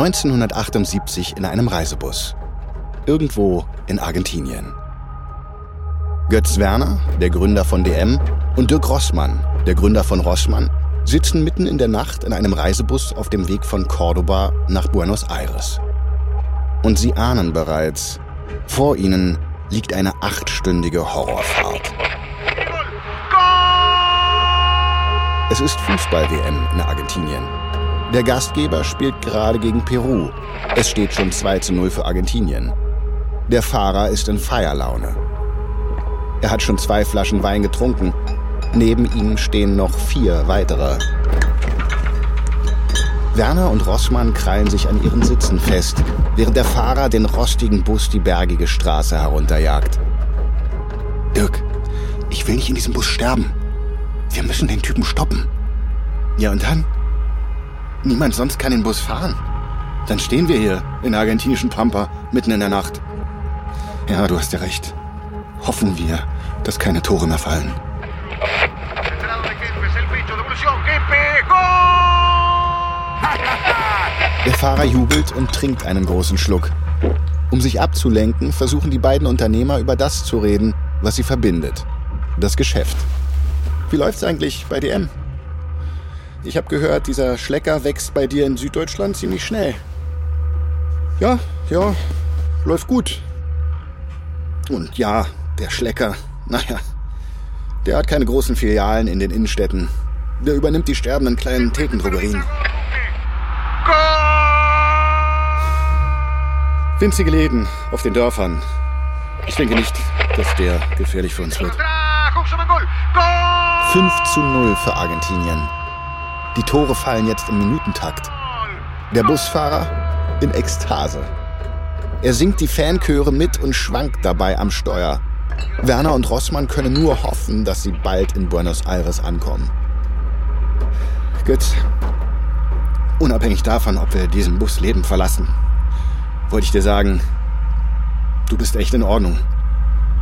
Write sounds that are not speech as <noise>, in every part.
1978 in einem Reisebus. Irgendwo in Argentinien. Götz Werner, der Gründer von DM, und Dirk Rossmann, der Gründer von Rossmann, sitzen mitten in der Nacht in einem Reisebus auf dem Weg von Cordoba nach Buenos Aires. Und sie ahnen bereits, vor ihnen liegt eine achtstündige Horrorfahrt. Es ist Fußball-WM in Argentinien. Der Gastgeber spielt gerade gegen Peru. Es steht schon 2 zu 0 für Argentinien. Der Fahrer ist in Feierlaune. Er hat schon zwei Flaschen Wein getrunken. Neben ihm stehen noch vier weitere. Werner und Rossmann krallen sich an ihren Sitzen fest, während der Fahrer den rostigen Bus die bergige Straße herunterjagt. Dirk, ich will nicht in diesem Bus sterben. Wir müssen den Typen stoppen. Ja, und dann? Niemand sonst kann den Bus fahren. Dann stehen wir hier in der argentinischen Pampa mitten in der Nacht. Ja, du hast ja recht. Hoffen wir, dass keine Tore mehr fallen. Der Fahrer jubelt und trinkt einen großen Schluck. Um sich abzulenken, versuchen die beiden Unternehmer über das zu reden, was sie verbindet. Das Geschäft. Wie läuft's eigentlich bei DM? Ich habe gehört, dieser Schlecker wächst bei dir in Süddeutschland ziemlich schnell. Ja, ja, läuft gut. Und ja, der Schlecker, <laughs> naja, der hat keine großen Filialen in den Innenstädten. Der übernimmt die sterbenden kleinen Thekendrogerien. Winzige Läden auf den Dörfern. Ich denke nicht, dass der gefährlich für uns wird. 5 zu 0 für Argentinien. Die Tore fallen jetzt im Minutentakt. Der Busfahrer in Ekstase. Er singt die Fanchöre mit und schwankt dabei am Steuer. Werner und Rossmann können nur hoffen, dass sie bald in Buenos Aires ankommen. Götz, unabhängig davon, ob wir diesen Bus lebend verlassen, wollte ich dir sagen, du bist echt in Ordnung.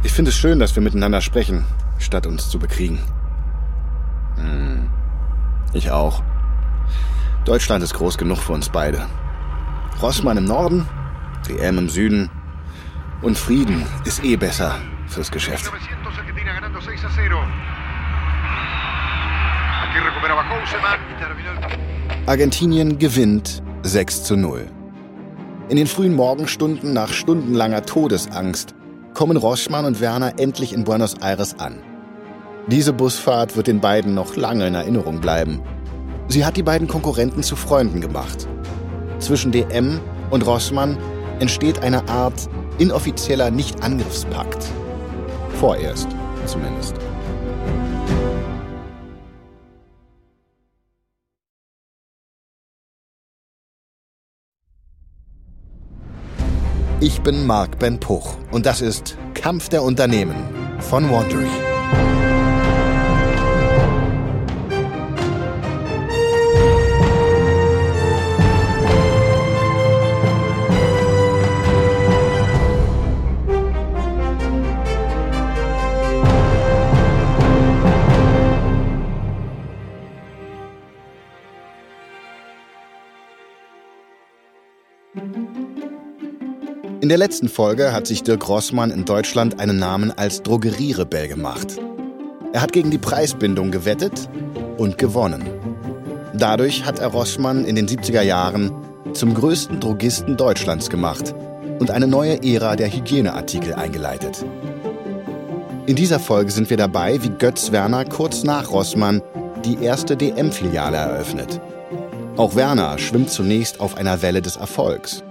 Ich finde es schön, dass wir miteinander sprechen, statt uns zu bekriegen. Hm. Ich auch. Deutschland ist groß genug für uns beide. Rossmann im Norden, DM im Süden und Frieden ist eh besser fürs Geschäft. Argentinien gewinnt 6 zu 0. In den frühen Morgenstunden nach stundenlanger Todesangst kommen Rossmann und Werner endlich in Buenos Aires an. Diese Busfahrt wird den beiden noch lange in Erinnerung bleiben. Sie hat die beiden Konkurrenten zu Freunden gemacht. Zwischen DM und Rossmann entsteht eine Art inoffizieller Nicht-Angriffspakt. Vorerst zumindest. Ich bin Marc Ben Puch und das ist Kampf der Unternehmen von Wandery. In der letzten Folge hat sich Dirk Rossmann in Deutschland einen Namen als Drogerierebell gemacht. Er hat gegen die Preisbindung gewettet und gewonnen. Dadurch hat er Rossmann in den 70er Jahren zum größten Drogisten Deutschlands gemacht und eine neue Ära der Hygieneartikel eingeleitet. In dieser Folge sind wir dabei, wie Götz Werner kurz nach Rossmann die erste DM-Filiale eröffnet. Auch Werner schwimmt zunächst auf einer Welle des Erfolgs.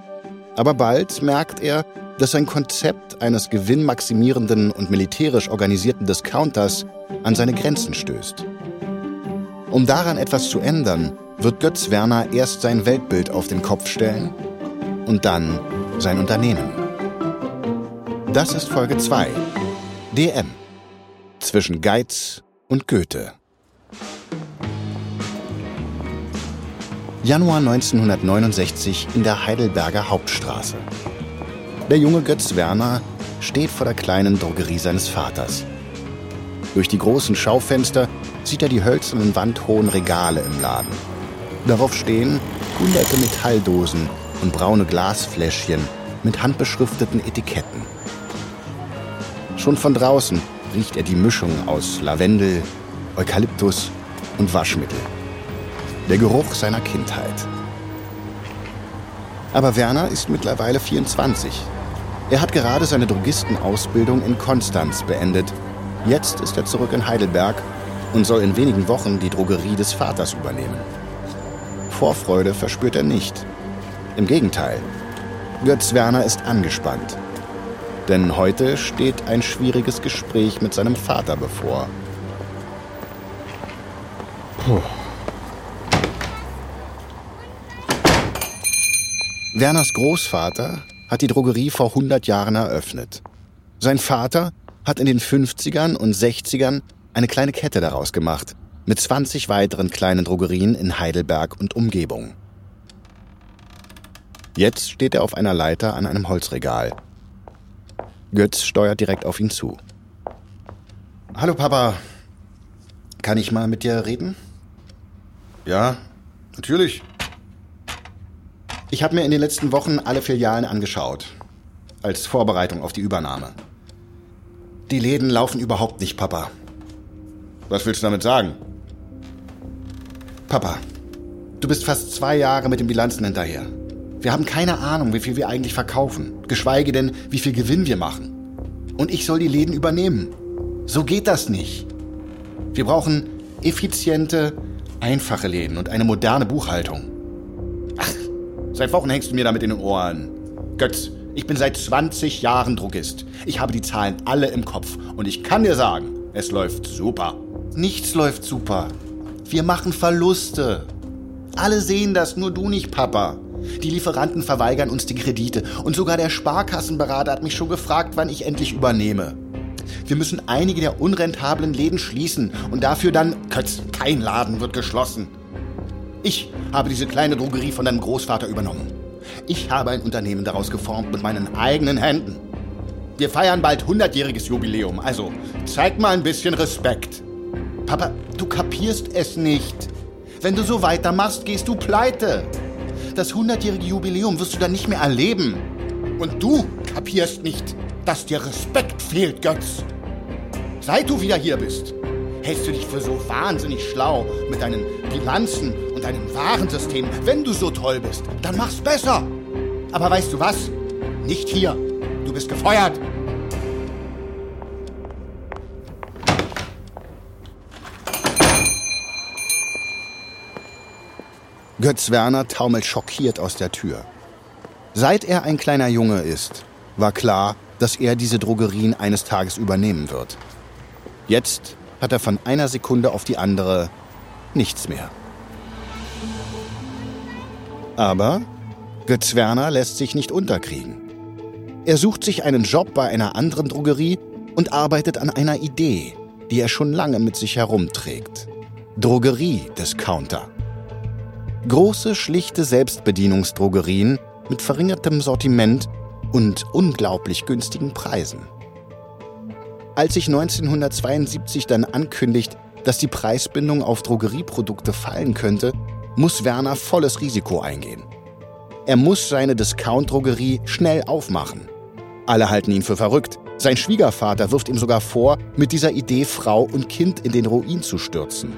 Aber bald merkt er, dass sein Konzept eines gewinnmaximierenden und militärisch organisierten Discounters an seine Grenzen stößt. Um daran etwas zu ändern, wird Götz Werner erst sein Weltbild auf den Kopf stellen und dann sein Unternehmen. Das ist Folge 2. DM. Zwischen Geiz und Goethe. Januar 1969 in der Heidelberger Hauptstraße. Der junge Götz Werner steht vor der kleinen Drogerie seines Vaters. Durch die großen Schaufenster sieht er die hölzernen wandhohen Regale im Laden. Darauf stehen hunderte Metalldosen und braune Glasfläschchen mit handbeschrifteten Etiketten. Schon von draußen riecht er die Mischung aus Lavendel, Eukalyptus und Waschmittel. Der Geruch seiner Kindheit. Aber Werner ist mittlerweile 24. Er hat gerade seine Drogistenausbildung in Konstanz beendet. Jetzt ist er zurück in Heidelberg und soll in wenigen Wochen die Drogerie des Vaters übernehmen. Vorfreude verspürt er nicht. Im Gegenteil. Götz Werner ist angespannt. Denn heute steht ein schwieriges Gespräch mit seinem Vater bevor. Puh. Werners Großvater hat die Drogerie vor 100 Jahren eröffnet. Sein Vater hat in den 50ern und 60ern eine kleine Kette daraus gemacht, mit 20 weiteren kleinen Drogerien in Heidelberg und Umgebung. Jetzt steht er auf einer Leiter an einem Holzregal. Götz steuert direkt auf ihn zu. Hallo Papa, kann ich mal mit dir reden? Ja, natürlich. Ich habe mir in den letzten Wochen alle Filialen angeschaut, als Vorbereitung auf die Übernahme. Die Läden laufen überhaupt nicht, Papa. Was willst du damit sagen? Papa, du bist fast zwei Jahre mit den Bilanzen hinterher. Wir haben keine Ahnung, wie viel wir eigentlich verkaufen, geschweige denn, wie viel Gewinn wir machen. Und ich soll die Läden übernehmen. So geht das nicht. Wir brauchen effiziente, einfache Läden und eine moderne Buchhaltung. Seit Wochen hängst du mir damit in den Ohren. Götz, ich bin seit 20 Jahren Drogist. Ich habe die Zahlen alle im Kopf und ich kann dir sagen, es läuft super. Nichts läuft super. Wir machen Verluste. Alle sehen das, nur du nicht, Papa. Die Lieferanten verweigern uns die Kredite und sogar der Sparkassenberater hat mich schon gefragt, wann ich endlich übernehme. Wir müssen einige der unrentablen Läden schließen und dafür dann, Kötz, kein Laden wird geschlossen. Ich habe diese kleine Drogerie von deinem Großvater übernommen. Ich habe ein Unternehmen daraus geformt mit meinen eigenen Händen. Wir feiern bald 100-jähriges Jubiläum, also zeig mal ein bisschen Respekt. Papa, du kapierst es nicht. Wenn du so weitermachst, gehst du pleite. Das 100-jährige Jubiläum wirst du dann nicht mehr erleben. Und du kapierst nicht, dass dir Respekt fehlt, Götz. Seit du wieder hier bist, hältst du dich für so wahnsinnig schlau mit deinen Bilanzen und deinem Warensystem. Wenn du so toll bist, dann mach's besser. Aber weißt du was? Nicht hier. Du bist gefeuert. Götz Werner taumelt schockiert aus der Tür. Seit er ein kleiner Junge ist, war klar, dass er diese Drogerien eines Tages übernehmen wird. Jetzt hat er von einer Sekunde auf die andere nichts mehr. Aber Götz Werner lässt sich nicht unterkriegen. Er sucht sich einen Job bei einer anderen Drogerie und arbeitet an einer Idee, die er schon lange mit sich herumträgt. Drogerie-Discounter. Große, schlichte Selbstbedienungsdrogerien mit verringertem Sortiment und unglaublich günstigen Preisen. Als sich 1972 dann ankündigt, dass die Preisbindung auf Drogerieprodukte fallen könnte, muss Werner volles Risiko eingehen. Er muss seine Discount-Drogerie schnell aufmachen. Alle halten ihn für verrückt. Sein Schwiegervater wirft ihm sogar vor, mit dieser Idee Frau und Kind in den Ruin zu stürzen.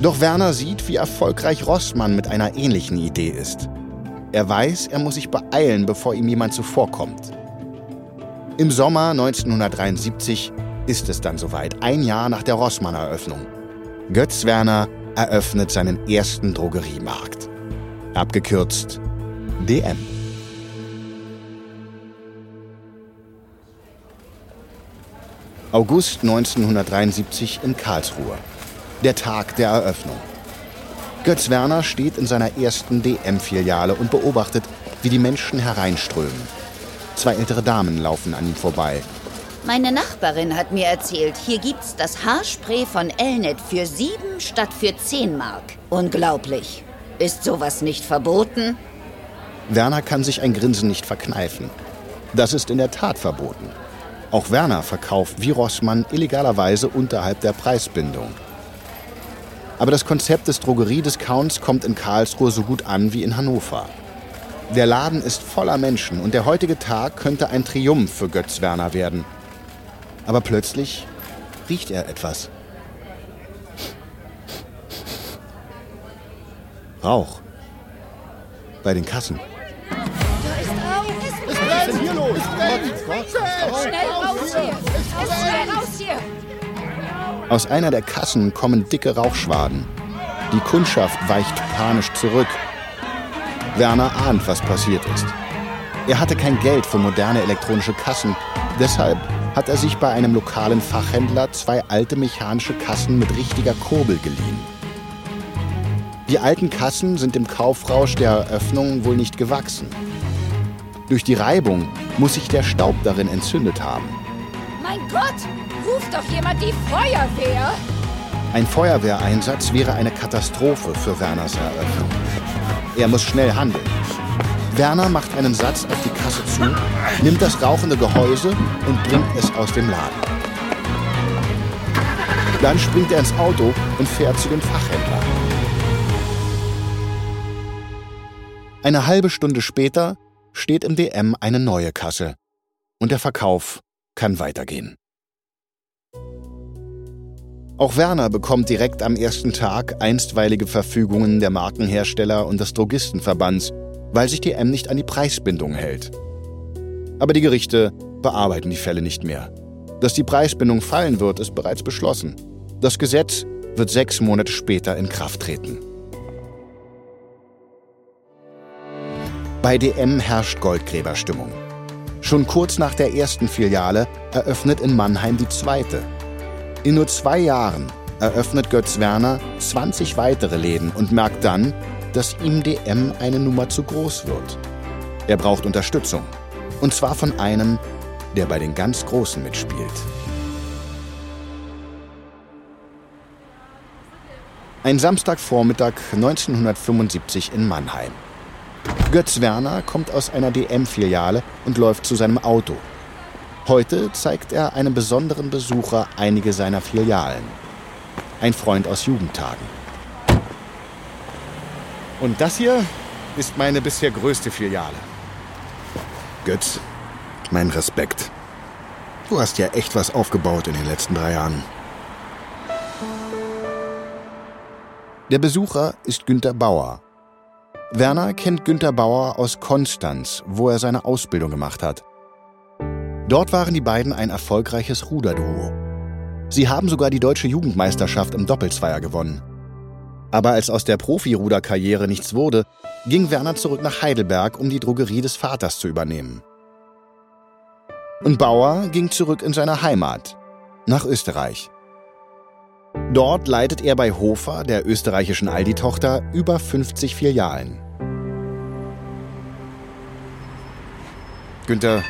Doch Werner sieht, wie erfolgreich Rossmann mit einer ähnlichen Idee ist. Er weiß, er muss sich beeilen, bevor ihm jemand zuvorkommt. Im Sommer 1973 ist es dann soweit, ein Jahr nach der Rossmann-Eröffnung. Götz Werner eröffnet seinen ersten Drogeriemarkt. Abgekürzt DM. August 1973 in Karlsruhe der Tag der Eröffnung. Götz Werner steht in seiner ersten DM-Filiale und beobachtet, wie die Menschen hereinströmen. Zwei ältere Damen laufen an ihm vorbei. Meine Nachbarin hat mir erzählt, hier gibt's das Haarspray von Elnet für sieben statt für zehn Mark. Unglaublich. Ist sowas nicht verboten? Werner kann sich ein Grinsen nicht verkneifen. Das ist in der Tat verboten. Auch Werner verkauft wie Rossmann illegalerweise unterhalb der Preisbindung. Aber das Konzept des Drogeriediscounts kommt in Karlsruhe so gut an wie in Hannover. Der Laden ist voller Menschen und der heutige Tag könnte ein Triumph für Götz Werner werden. Aber plötzlich riecht er etwas. Rauch. Bei den Kassen. Was ist denn hier los? Schnell raus hier! Schnell raus hier! Aus einer der Kassen kommen dicke Rauchschwaden. Die Kundschaft weicht panisch zurück. Werner ahnt, was passiert ist. Er hatte kein Geld für moderne elektronische Kassen. Deshalb hat er sich bei einem lokalen Fachhändler zwei alte mechanische Kassen mit richtiger Kurbel geliehen. Die alten Kassen sind dem Kaufrausch der Eröffnung wohl nicht gewachsen. Durch die Reibung muss sich der Staub darin entzündet haben. Mein Gott! Ruft doch jemand die Feuerwehr! Ein Feuerwehreinsatz wäre eine Katastrophe für Werners Eröffnung. Er muss schnell handeln. Werner macht einen Satz auf die Kasse zu, nimmt das rauchende Gehäuse und bringt es aus dem Laden. Dann springt er ins Auto und fährt zu dem Fachhändler. Eine halbe Stunde später steht im DM eine neue Kasse und der Verkauf kann weitergehen. Auch Werner bekommt direkt am ersten Tag einstweilige Verfügungen der Markenhersteller und des Drogistenverbands, weil sich die M nicht an die Preisbindung hält. Aber die Gerichte bearbeiten die Fälle nicht mehr. Dass die Preisbindung fallen wird, ist bereits beschlossen. Das Gesetz wird sechs Monate später in Kraft treten. Bei DM herrscht Goldgräberstimmung. Schon kurz nach der ersten Filiale eröffnet in Mannheim die zweite. In nur zwei Jahren eröffnet Götz Werner 20 weitere Läden und merkt dann, dass ihm DM eine Nummer zu groß wird. Er braucht Unterstützung. Und zwar von einem, der bei den ganz Großen mitspielt. Ein Samstagvormittag 1975 in Mannheim. Götz Werner kommt aus einer DM-Filiale und läuft zu seinem Auto. Heute zeigt er einem besonderen Besucher einige seiner Filialen. Ein Freund aus Jugendtagen. Und das hier ist meine bisher größte Filiale. Götz, mein Respekt. Du hast ja echt was aufgebaut in den letzten drei Jahren. Der Besucher ist Günter Bauer. Werner kennt Günter Bauer aus Konstanz, wo er seine Ausbildung gemacht hat. Dort waren die beiden ein erfolgreiches Ruderduo. Sie haben sogar die deutsche Jugendmeisterschaft im Doppelzweier gewonnen. Aber als aus der Profiruderkarriere nichts wurde, ging Werner zurück nach Heidelberg, um die Drogerie des Vaters zu übernehmen. Und Bauer ging zurück in seine Heimat, nach Österreich. Dort leitet er bei Hofer, der österreichischen Aldi-Tochter, über 50 Filialen. Günther,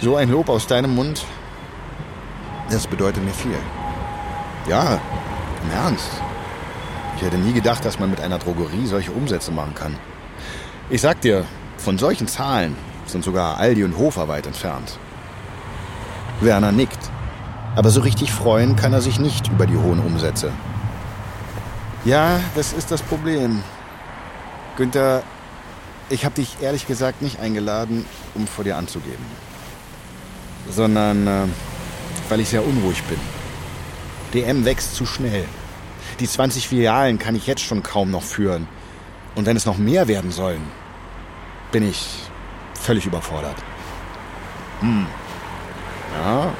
so ein Lob aus deinem Mund, das bedeutet mir viel. Ja, im Ernst. Ich hätte nie gedacht, dass man mit einer Drogerie solche Umsätze machen kann. Ich sag dir, von solchen Zahlen sind sogar Aldi und Hofer weit entfernt. Werner nickt. Aber so richtig freuen kann er sich nicht über die hohen Umsätze. Ja, das ist das Problem. Günther, ich habe dich ehrlich gesagt nicht eingeladen, um vor dir anzugeben. Sondern äh, weil ich sehr unruhig bin. DM wächst zu schnell. Die 20 Filialen kann ich jetzt schon kaum noch führen. Und wenn es noch mehr werden sollen, bin ich völlig überfordert. Hm. Ja.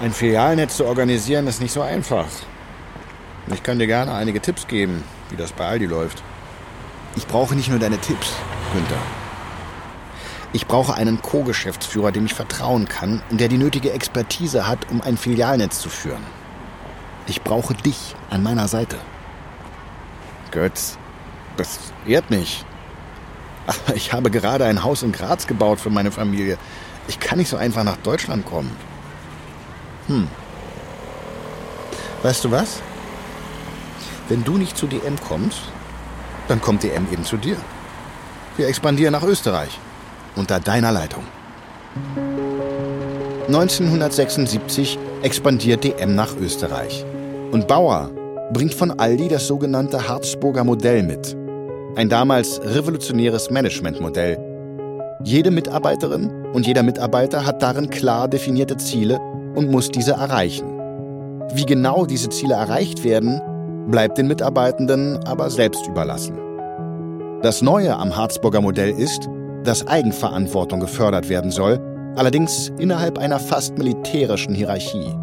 Ein Filialnetz zu organisieren ist nicht so einfach. Ich kann dir gerne einige Tipps geben, wie das bei Aldi läuft. Ich brauche nicht nur deine Tipps, Günther. Ich brauche einen Co-Geschäftsführer, dem ich vertrauen kann und der die nötige Expertise hat, um ein Filialnetz zu führen. Ich brauche dich an meiner Seite. Götz, das ehrt mich. Aber ich habe gerade ein Haus in Graz gebaut für meine Familie. Ich kann nicht so einfach nach Deutschland kommen. Hm. Weißt du was? Wenn du nicht zu DM kommst, dann kommt DM eben zu dir. Wir expandieren nach Österreich. Unter deiner Leitung. 1976 expandiert DM nach Österreich. Und Bauer bringt von Aldi das sogenannte Harzburger Modell mit. Ein damals revolutionäres Managementmodell. Jede Mitarbeiterin und jeder Mitarbeiter hat darin klar definierte Ziele und muss diese erreichen. Wie genau diese Ziele erreicht werden, bleibt den Mitarbeitenden aber selbst überlassen. Das Neue am Harzburger Modell ist, dass Eigenverantwortung gefördert werden soll, allerdings innerhalb einer fast militärischen Hierarchie.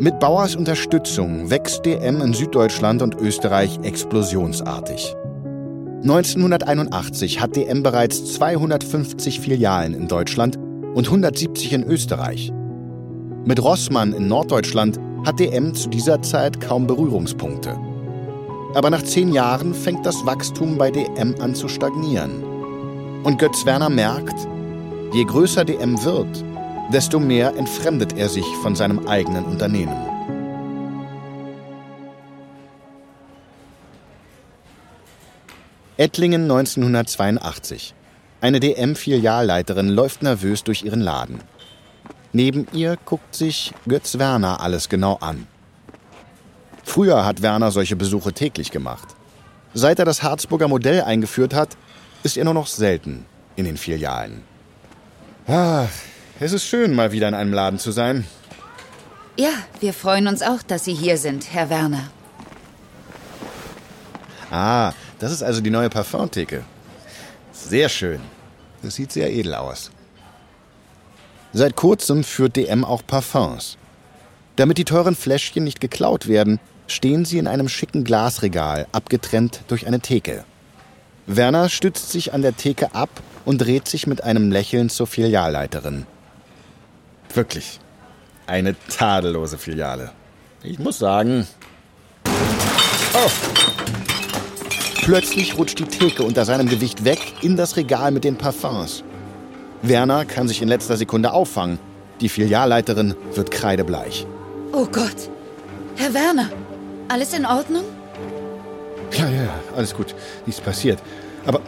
Mit Bauers Unterstützung wächst DM in Süddeutschland und Österreich explosionsartig. 1981 hat DM bereits 250 Filialen in Deutschland und 170 in Österreich. Mit Rossmann in Norddeutschland hat DM zu dieser Zeit kaum Berührungspunkte. Aber nach zehn Jahren fängt das Wachstum bei DM an zu stagnieren. Und Götz Werner merkt, je größer DM wird, desto mehr entfremdet er sich von seinem eigenen Unternehmen. Ettlingen 1982. Eine DM-Filialleiterin läuft nervös durch ihren Laden. Neben ihr guckt sich Götz Werner alles genau an. Früher hat Werner solche Besuche täglich gemacht. Seit er das Harzburger Modell eingeführt hat, ist er nur noch selten in den Filialen. Ach, es ist schön, mal wieder in einem Laden zu sein. Ja, wir freuen uns auch, dass Sie hier sind, Herr Werner. Ah, das ist also die neue Parfumtheke. Sehr schön. Das sieht sehr edel aus. Seit kurzem führt DM auch Parfums. Damit die teuren Fläschchen nicht geklaut werden, stehen sie in einem schicken Glasregal, abgetrennt durch eine Theke. Werner stützt sich an der Theke ab und dreht sich mit einem Lächeln zur Filialleiterin. Wirklich, eine tadellose Filiale. Ich muss sagen. Oh. Plötzlich rutscht die Theke unter seinem Gewicht weg in das Regal mit den Parfums. Werner kann sich in letzter Sekunde auffangen. Die Filialleiterin wird kreidebleich. Oh Gott. Herr Werner, alles in Ordnung? Ja, ja, alles gut. Nichts passiert. Aber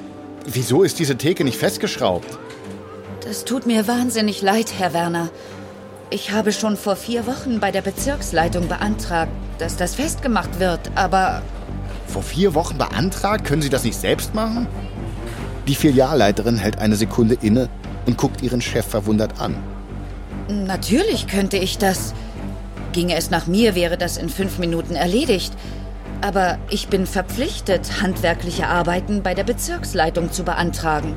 wieso ist diese Theke nicht festgeschraubt? Das tut mir wahnsinnig leid, Herr Werner. Ich habe schon vor vier Wochen bei der Bezirksleitung beantragt, dass das festgemacht wird, aber... Vor vier Wochen beantragt? Können Sie das nicht selbst machen? Die Filialleiterin hält eine Sekunde inne und guckt ihren Chef verwundert an. Natürlich könnte ich das. Ginge es nach mir, wäre das in fünf Minuten erledigt. Aber ich bin verpflichtet, handwerkliche Arbeiten bei der Bezirksleitung zu beantragen.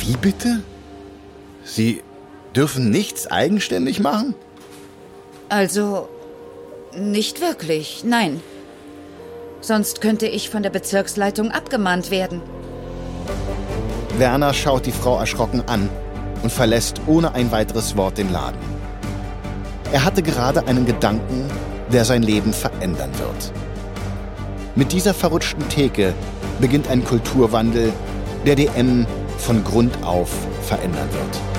Wie bitte? Sie dürfen nichts eigenständig machen? Also, nicht wirklich, nein. Sonst könnte ich von der Bezirksleitung abgemahnt werden. Werner schaut die Frau erschrocken an und verlässt ohne ein weiteres Wort den Laden. Er hatte gerade einen Gedanken, der sein Leben verändern wird. Mit dieser verrutschten Theke beginnt ein Kulturwandel, der DM von Grund auf verändern wird.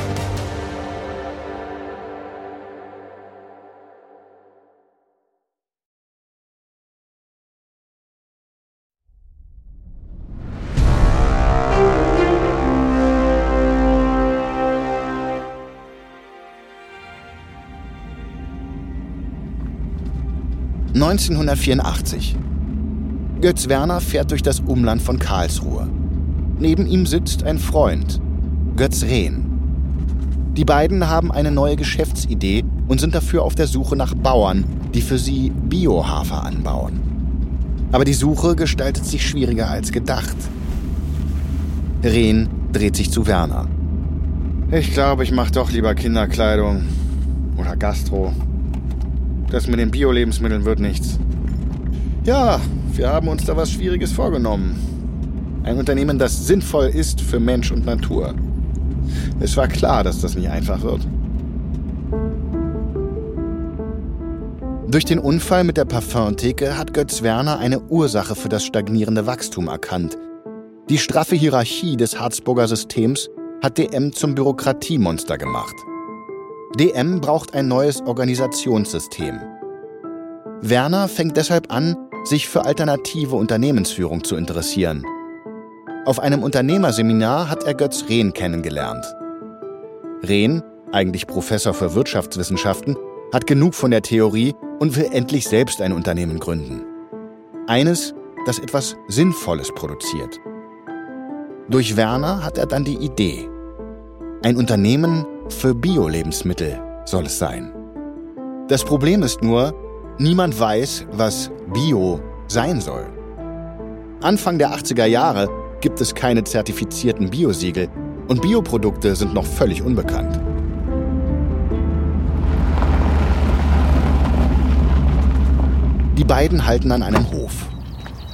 »1984. Götz Werner fährt durch das Umland von Karlsruhe. Neben ihm sitzt ein Freund, Götz Rehn. Die beiden haben eine neue Geschäftsidee und sind dafür auf der Suche nach Bauern, die für sie Biohafer anbauen. Aber die Suche gestaltet sich schwieriger als gedacht. Rehn dreht sich zu Werner. Ich glaube, ich mache doch lieber Kinderkleidung oder Gastro. Das mit den Bio-Lebensmitteln wird nichts. Ja, wir haben uns da was Schwieriges vorgenommen. Ein Unternehmen, das sinnvoll ist für Mensch und Natur. Es war klar, dass das nicht einfach wird. Durch den Unfall mit der Parfumtheke hat Götz Werner eine Ursache für das stagnierende Wachstum erkannt. Die straffe Hierarchie des Harzburger Systems hat DM zum Bürokratiemonster gemacht. DM braucht ein neues Organisationssystem. Werner fängt deshalb an, sich für alternative Unternehmensführung zu interessieren. Auf einem Unternehmerseminar hat er Götz Rehn kennengelernt. Rehn, eigentlich Professor für Wirtschaftswissenschaften, hat genug von der Theorie und will endlich selbst ein Unternehmen gründen. Eines, das etwas Sinnvolles produziert. Durch Werner hat er dann die Idee. Ein Unternehmen für Bio-Lebensmittel soll es sein. Das Problem ist nur, niemand weiß, was Bio sein soll. Anfang der 80er Jahre gibt es keine zertifizierten Biosiegel und Bioprodukte sind noch völlig unbekannt. Die beiden halten an einem Hof.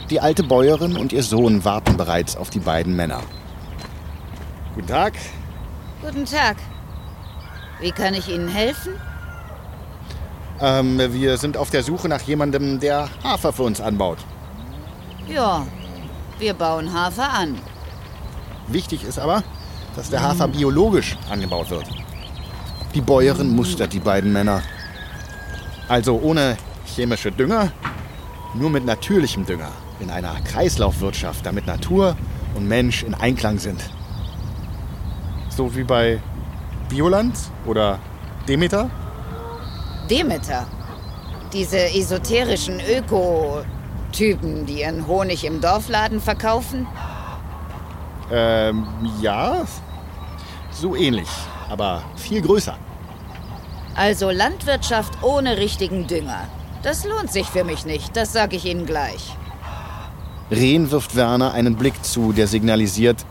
Die alte Bäuerin und ihr Sohn warten bereits auf die beiden Männer. Guten Tag. Guten Tag. Wie kann ich Ihnen helfen? Ähm, wir sind auf der Suche nach jemandem, der Hafer für uns anbaut. Ja, wir bauen Hafer an. Wichtig ist aber, dass der Hafer biologisch angebaut wird. Die Bäuerin mustert die beiden Männer. Also ohne chemische Dünger, nur mit natürlichem Dünger in einer Kreislaufwirtschaft, damit Natur und Mensch in Einklang sind. So wie bei Bioland oder Demeter? Demeter. Diese esoterischen Öko-Typen, die ihren Honig im Dorfladen verkaufen? Ähm, ja, so ähnlich, aber viel größer. Also Landwirtschaft ohne richtigen Dünger. Das lohnt sich für mich nicht, das sage ich Ihnen gleich. Rehn wirft Werner einen Blick zu, der signalisiert,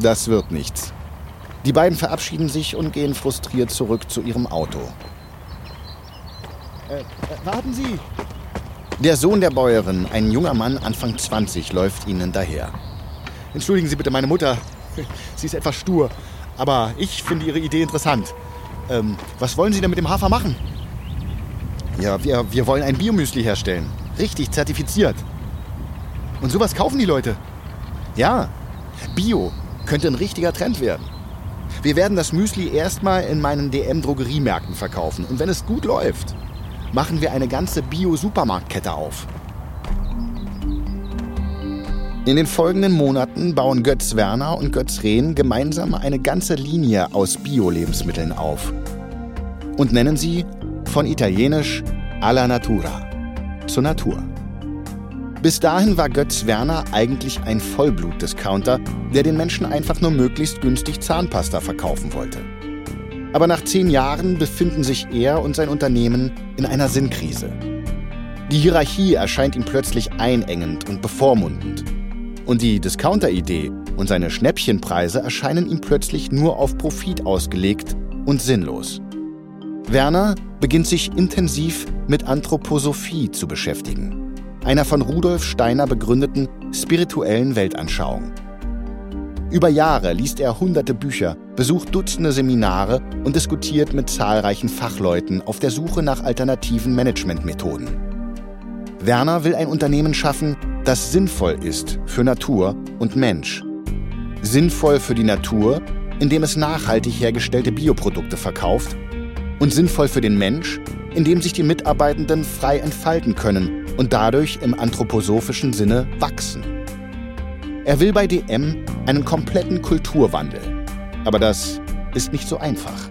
das wird nichts. Die beiden verabschieden sich und gehen frustriert zurück zu ihrem Auto. Äh, äh, warten Sie! Der Sohn der Bäuerin, ein junger Mann, Anfang 20, läuft ihnen daher. Entschuldigen Sie bitte meine Mutter. <laughs> Sie ist etwas stur. Aber ich finde Ihre Idee interessant. Ähm, was wollen Sie denn mit dem Hafer machen? Ja, wir, wir wollen ein Biomüsli herstellen. Richtig zertifiziert. Und sowas kaufen die Leute. Ja, Bio könnte ein richtiger Trend werden. Wir werden das Müsli erstmal in meinen DM-Drogeriemärkten verkaufen. Und wenn es gut läuft, machen wir eine ganze Bio-Supermarktkette auf. In den folgenden Monaten bauen Götz Werner und Götz Rehn gemeinsam eine ganze Linie aus Bio-Lebensmitteln auf und nennen sie von italienisch alla natura, zur Natur. Bis dahin war Götz Werner eigentlich ein Vollblut-Discounter, der den Menschen einfach nur möglichst günstig Zahnpasta verkaufen wollte. Aber nach zehn Jahren befinden sich er und sein Unternehmen in einer Sinnkrise. Die Hierarchie erscheint ihm plötzlich einengend und bevormundend. Und die Discounter-Idee und seine Schnäppchenpreise erscheinen ihm plötzlich nur auf Profit ausgelegt und sinnlos. Werner beginnt sich intensiv mit Anthroposophie zu beschäftigen, einer von Rudolf Steiner begründeten spirituellen Weltanschauung. Über Jahre liest er hunderte Bücher, besucht Dutzende Seminare und diskutiert mit zahlreichen Fachleuten auf der Suche nach alternativen Managementmethoden. Werner will ein Unternehmen schaffen, das sinnvoll ist für Natur und Mensch. Sinnvoll für die Natur, indem es nachhaltig hergestellte Bioprodukte verkauft und sinnvoll für den Mensch, indem sich die Mitarbeitenden frei entfalten können und dadurch im anthroposophischen Sinne wachsen. Er will bei DM einen kompletten Kulturwandel. Aber das ist nicht so einfach.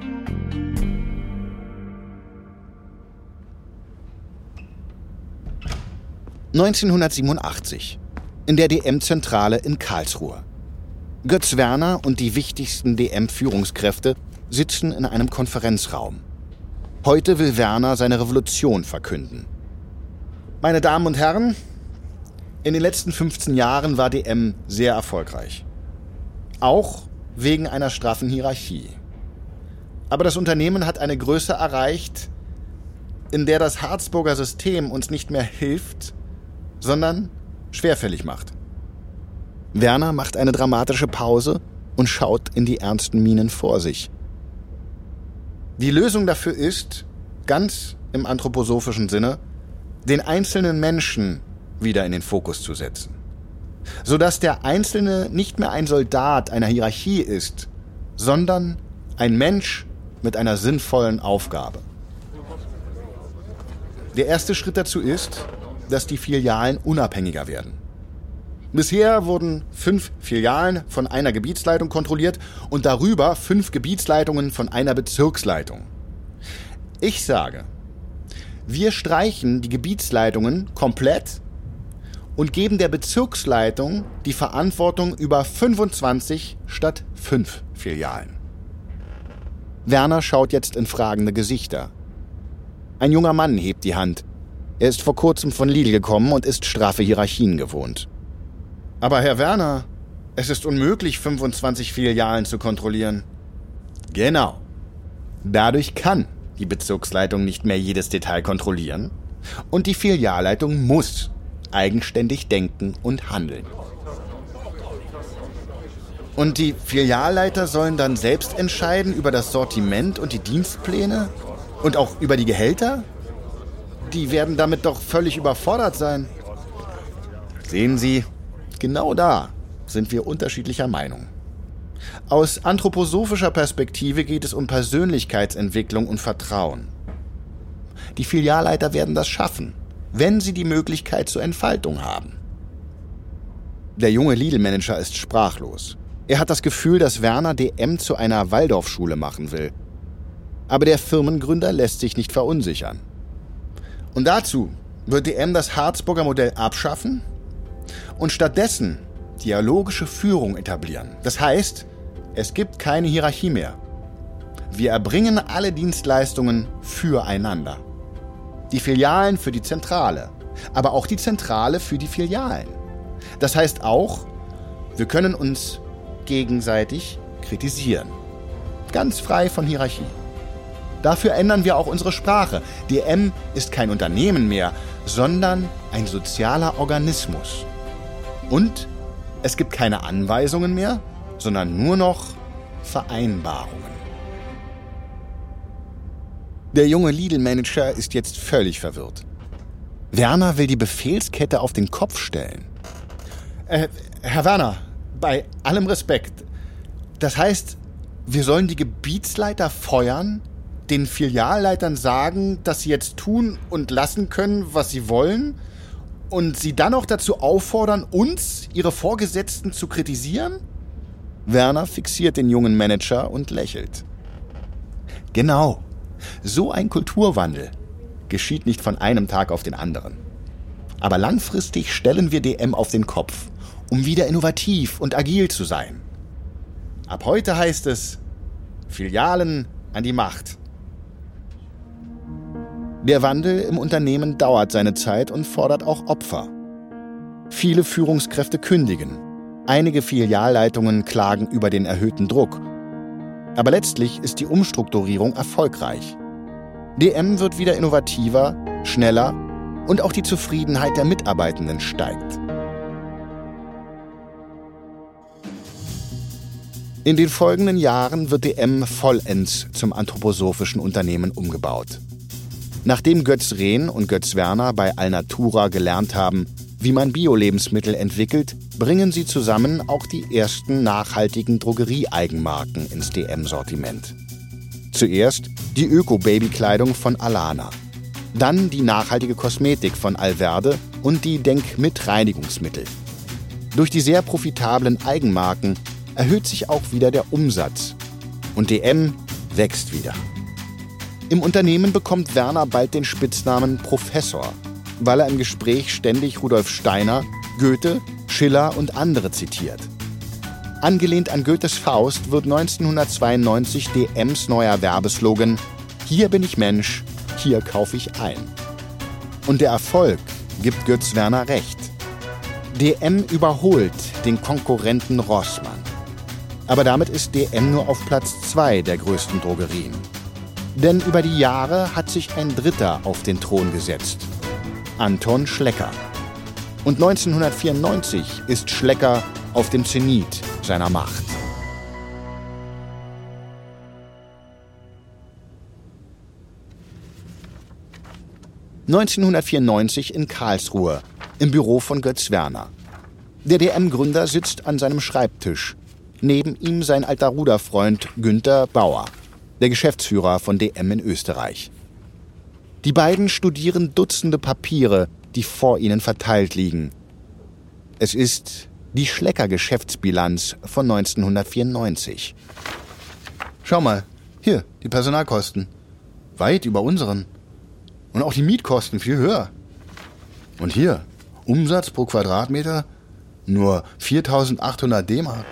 ...1987 in der DM-Zentrale in Karlsruhe. Götz Werner und die wichtigsten DM-Führungskräfte sitzen in einem Konferenzraum. Heute will Werner seine Revolution verkünden. Meine Damen und Herren, in den letzten 15 Jahren war DM sehr erfolgreich. Auch wegen einer straffen Hierarchie. Aber das Unternehmen hat eine Größe erreicht, in der das Harzburger System uns nicht mehr hilft, sondern schwerfällig macht. Werner macht eine dramatische Pause und schaut in die ernsten Minen vor sich. Die Lösung dafür ist, ganz im anthroposophischen Sinne, den einzelnen Menschen wieder in den Fokus zu setzen. Sodass der Einzelne nicht mehr ein Soldat einer Hierarchie ist, sondern ein Mensch mit einer sinnvollen Aufgabe. Der erste Schritt dazu ist, dass die Filialen unabhängiger werden. Bisher wurden fünf Filialen von einer Gebietsleitung kontrolliert und darüber fünf Gebietsleitungen von einer Bezirksleitung. Ich sage, wir streichen die Gebietsleitungen komplett und geben der Bezirksleitung die Verantwortung über 25 statt 5 Filialen. Werner schaut jetzt in fragende Gesichter. Ein junger Mann hebt die Hand. Er ist vor kurzem von Lidl gekommen und ist straffe Hierarchien gewohnt. Aber Herr Werner, es ist unmöglich, 25 Filialen zu kontrollieren. Genau. Dadurch kann die Bezirksleitung nicht mehr jedes Detail kontrollieren und die Filialleitung muss eigenständig denken und handeln. Und die Filialleiter sollen dann selbst entscheiden über das Sortiment und die Dienstpläne und auch über die Gehälter? Die werden damit doch völlig überfordert sein. Sehen Sie, genau da sind wir unterschiedlicher Meinung. Aus anthroposophischer Perspektive geht es um Persönlichkeitsentwicklung und Vertrauen. Die Filialleiter werden das schaffen, wenn sie die Möglichkeit zur Entfaltung haben. Der junge Lidl-Manager ist sprachlos. Er hat das Gefühl, dass Werner DM zu einer Waldorfschule machen will. Aber der Firmengründer lässt sich nicht verunsichern. Und dazu wird DM das Harzburger Modell abschaffen und stattdessen dialogische Führung etablieren. Das heißt, es gibt keine Hierarchie mehr. Wir erbringen alle Dienstleistungen füreinander. Die Filialen für die Zentrale, aber auch die Zentrale für die Filialen. Das heißt auch, wir können uns gegenseitig kritisieren. Ganz frei von Hierarchie. Dafür ändern wir auch unsere Sprache. DM ist kein Unternehmen mehr, sondern ein sozialer Organismus. Und es gibt keine Anweisungen mehr, sondern nur noch Vereinbarungen. Der junge Lidl-Manager ist jetzt völlig verwirrt. Werner will die Befehlskette auf den Kopf stellen. Äh, Herr Werner, bei allem Respekt. Das heißt, wir sollen die Gebietsleiter feuern, den Filialleitern sagen, dass sie jetzt tun und lassen können, was sie wollen, und sie dann auch dazu auffordern, uns, ihre Vorgesetzten, zu kritisieren? Werner fixiert den jungen Manager und lächelt. Genau, so ein Kulturwandel geschieht nicht von einem Tag auf den anderen. Aber langfristig stellen wir DM auf den Kopf um wieder innovativ und agil zu sein. Ab heute heißt es Filialen an die Macht. Der Wandel im Unternehmen dauert seine Zeit und fordert auch Opfer. Viele Führungskräfte kündigen. Einige Filialleitungen klagen über den erhöhten Druck. Aber letztlich ist die Umstrukturierung erfolgreich. DM wird wieder innovativer, schneller und auch die Zufriedenheit der Mitarbeitenden steigt. In den folgenden Jahren wird DM vollends zum anthroposophischen Unternehmen umgebaut. Nachdem Götz Rehn und Götz Werner bei Alnatura gelernt haben, wie man Bio-Lebensmittel entwickelt, bringen sie zusammen auch die ersten nachhaltigen Drogerie-Eigenmarken ins DM-Sortiment. Zuerst die Öko-Baby-Kleidung von Alana, dann die nachhaltige Kosmetik von Alverde und die Denk-Mit-Reinigungsmittel. Durch die sehr profitablen Eigenmarken erhöht sich auch wieder der Umsatz. Und DM wächst wieder. Im Unternehmen bekommt Werner bald den Spitznamen Professor, weil er im Gespräch ständig Rudolf Steiner, Goethe, Schiller und andere zitiert. Angelehnt an Goethes Faust wird 1992 DMs neuer Werbeslogan Hier bin ich Mensch, hier kaufe ich ein. Und der Erfolg gibt Götz Werner recht. DM überholt den Konkurrenten Rossmann. Aber damit ist DM nur auf Platz 2 der größten Drogerien. Denn über die Jahre hat sich ein Dritter auf den Thron gesetzt. Anton Schlecker. Und 1994 ist Schlecker auf dem Zenit seiner Macht. ...1994 in Karlsruhe, im Büro von Götz Werner. Der DM-Gründer sitzt an seinem Schreibtisch Neben ihm sein alter Ruderfreund Günther Bauer, der Geschäftsführer von DM in Österreich. Die beiden studieren Dutzende Papiere, die vor ihnen verteilt liegen. Es ist die Schlecker-Geschäftsbilanz von 1994. Schau mal, hier, die Personalkosten. Weit über unseren. Und auch die Mietkosten viel höher. Und hier, Umsatz pro Quadratmeter nur 4800 D-Mark.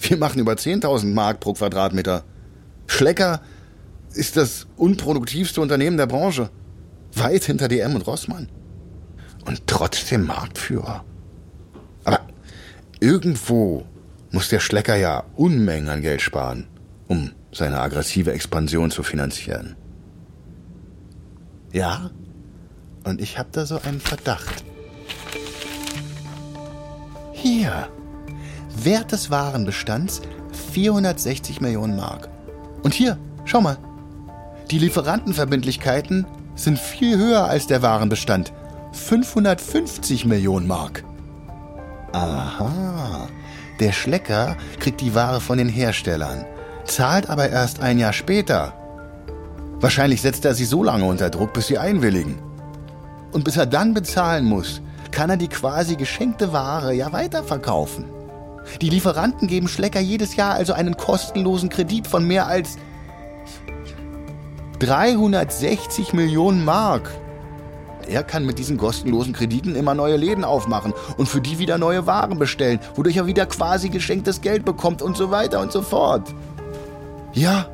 Wir machen über 10.000 Mark pro Quadratmeter. Schlecker ist das unproduktivste Unternehmen der Branche. Weit hinter DM und Rossmann. Und trotzdem Marktführer. Aber irgendwo muss der Schlecker ja Unmengen an Geld sparen, um seine aggressive Expansion zu finanzieren. Ja, und ich habe da so einen Verdacht. Hier. Wert des Warenbestands 460 Millionen Mark. Und hier, schau mal. Die Lieferantenverbindlichkeiten sind viel höher als der Warenbestand. 550 Millionen Mark. Aha. Der Schlecker kriegt die Ware von den Herstellern, zahlt aber erst ein Jahr später. Wahrscheinlich setzt er sie so lange unter Druck, bis sie einwilligen. Und bis er dann bezahlen muss, kann er die quasi geschenkte Ware ja weiterverkaufen. Die Lieferanten geben Schlecker jedes Jahr also einen kostenlosen Kredit von mehr als 360 Millionen Mark. Er kann mit diesen kostenlosen Krediten immer neue Läden aufmachen und für die wieder neue Waren bestellen, wodurch er wieder quasi geschenktes Geld bekommt und so weiter und so fort. Ja.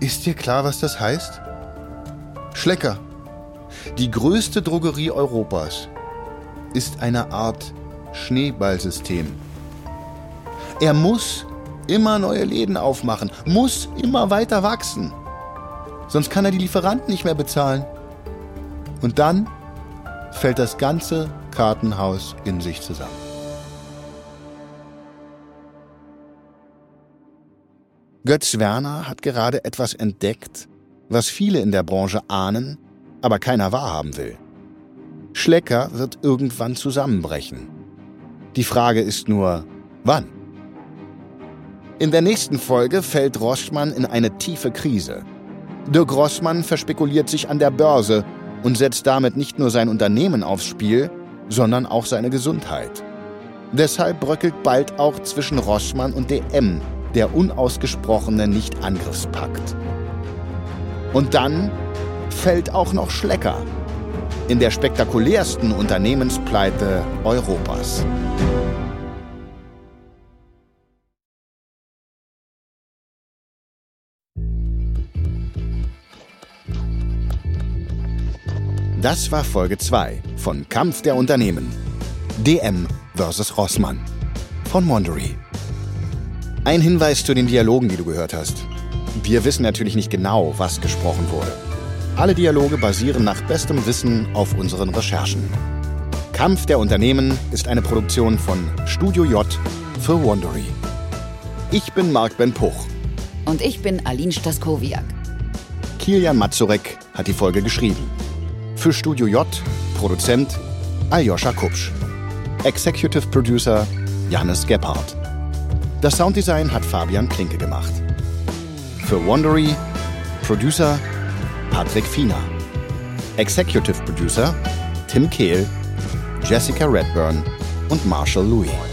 Ist dir klar, was das heißt? Schlecker, die größte Drogerie Europas, ist eine Art Schneeballsystem. Er muss immer neue Läden aufmachen, muss immer weiter wachsen. Sonst kann er die Lieferanten nicht mehr bezahlen. Und dann fällt das ganze Kartenhaus in sich zusammen. Götz Werner hat gerade etwas entdeckt, was viele in der Branche ahnen, aber keiner wahrhaben will. Schlecker wird irgendwann zusammenbrechen. Die Frage ist nur, wann? In der nächsten Folge fällt Rossmann in eine tiefe Krise. Dirk Rossmann verspekuliert sich an der Börse und setzt damit nicht nur sein Unternehmen aufs Spiel, sondern auch seine Gesundheit. Deshalb bröckelt bald auch zwischen Rossmann und DM der unausgesprochene Nicht-Angriffspakt. Und dann fällt auch noch Schlecker in der spektakulärsten Unternehmenspleite Europas. Das war Folge 2 von Kampf der Unternehmen. DM vs. Rossmann von Mondery. Ein Hinweis zu den Dialogen, die du gehört hast. Wir wissen natürlich nicht genau, was gesprochen wurde. Alle Dialoge basieren nach bestem Wissen auf unseren Recherchen. Kampf der Unternehmen ist eine Produktion von Studio J für Wondery. Ich bin Marc Ben Puch. Und ich bin Aline Staskowiak. Kilian Mazurek hat die Folge geschrieben. Für Studio J, Produzent Aljoscha Kupsch. Executive Producer Janis Gebhardt. Das Sounddesign hat Fabian Klinke gemacht. Für Wondery, Producer Patrick Fiener. Executive Producer Tim Kehl, Jessica Redburn und Marshall Louis.